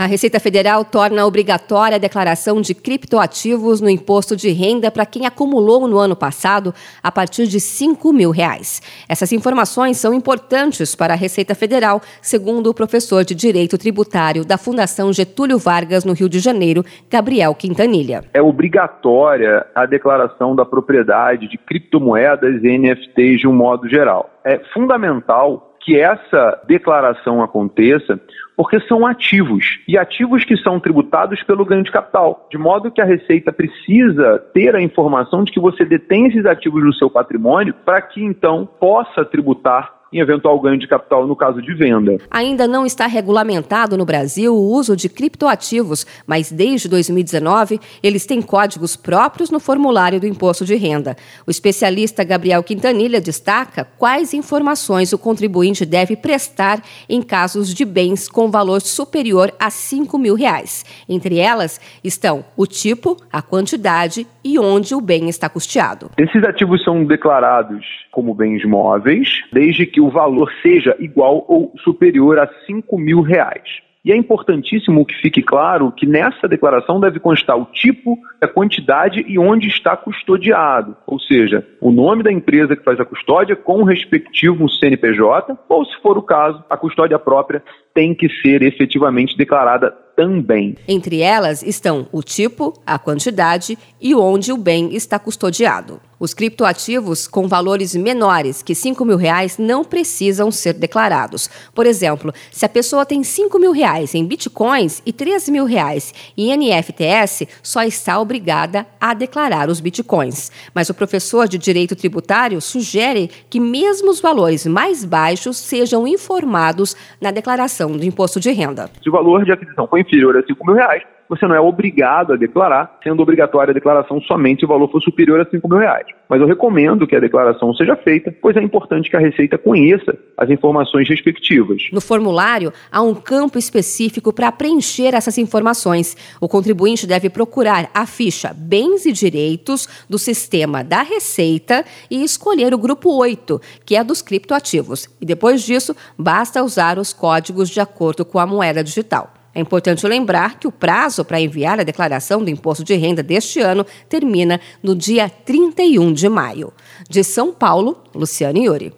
A Receita Federal torna obrigatória a declaração de criptoativos no imposto de renda para quem acumulou no ano passado a partir de 5 mil reais. Essas informações são importantes para a Receita Federal, segundo o professor de Direito Tributário da Fundação Getúlio Vargas, no Rio de Janeiro, Gabriel Quintanilha. É obrigatória a declaração da propriedade de criptomoedas e NFTs de um modo geral. É fundamental que essa declaração aconteça porque são ativos, e ativos que são tributados pelo ganho de capital, de modo que a Receita precisa ter a informação de que você detém esses ativos no seu patrimônio para que então possa tributar em eventual ganho de capital no caso de venda. Ainda não está regulamentado no Brasil o uso de criptoativos, mas desde 2019 eles têm códigos próprios no formulário do imposto de renda. O especialista Gabriel Quintanilha destaca quais informações o contribuinte deve prestar em casos de bens com valor superior a 5 mil reais. Entre elas estão o tipo, a quantidade e onde o bem está custeado. Esses ativos são declarados como bens móveis, desde que o valor seja igual ou superior a 5 mil reais. E é importantíssimo que fique claro que nessa declaração deve constar o tipo, a quantidade e onde está custodiado, ou seja, o nome da empresa que faz a custódia com o respectivo CNPJ, ou se for o caso, a custódia própria tem que ser efetivamente declarada também. Entre elas estão o tipo, a quantidade e onde o bem está custodiado. Os criptoativos com valores menores que 5 mil reais não precisam ser declarados. Por exemplo, se a pessoa tem 5 mil reais em bitcoins e 3 mil reais em NFTs, só está obrigada a declarar os bitcoins. Mas o professor de Direito Tributário sugere que mesmo os valores mais baixos sejam informados na declaração do imposto de renda. Se o valor de aquisição for inferior a 5 mil reais, você não é obrigado a declarar, sendo obrigatória a declaração somente se o valor for superior a 5 mil reais. Mas eu recomendo que a declaração seja feita, pois é importante que a Receita conheça as informações respectivas. No formulário, há um campo específico para preencher essas informações. O contribuinte deve procurar a ficha Bens e Direitos do sistema da Receita e escolher o grupo 8, que é dos criptoativos. E depois disso, basta usar os códigos de acordo com a moeda digital. É importante lembrar que o prazo para enviar a declaração do imposto de renda deste ano termina no dia 31 de maio. De São Paulo, Luciane Iuri.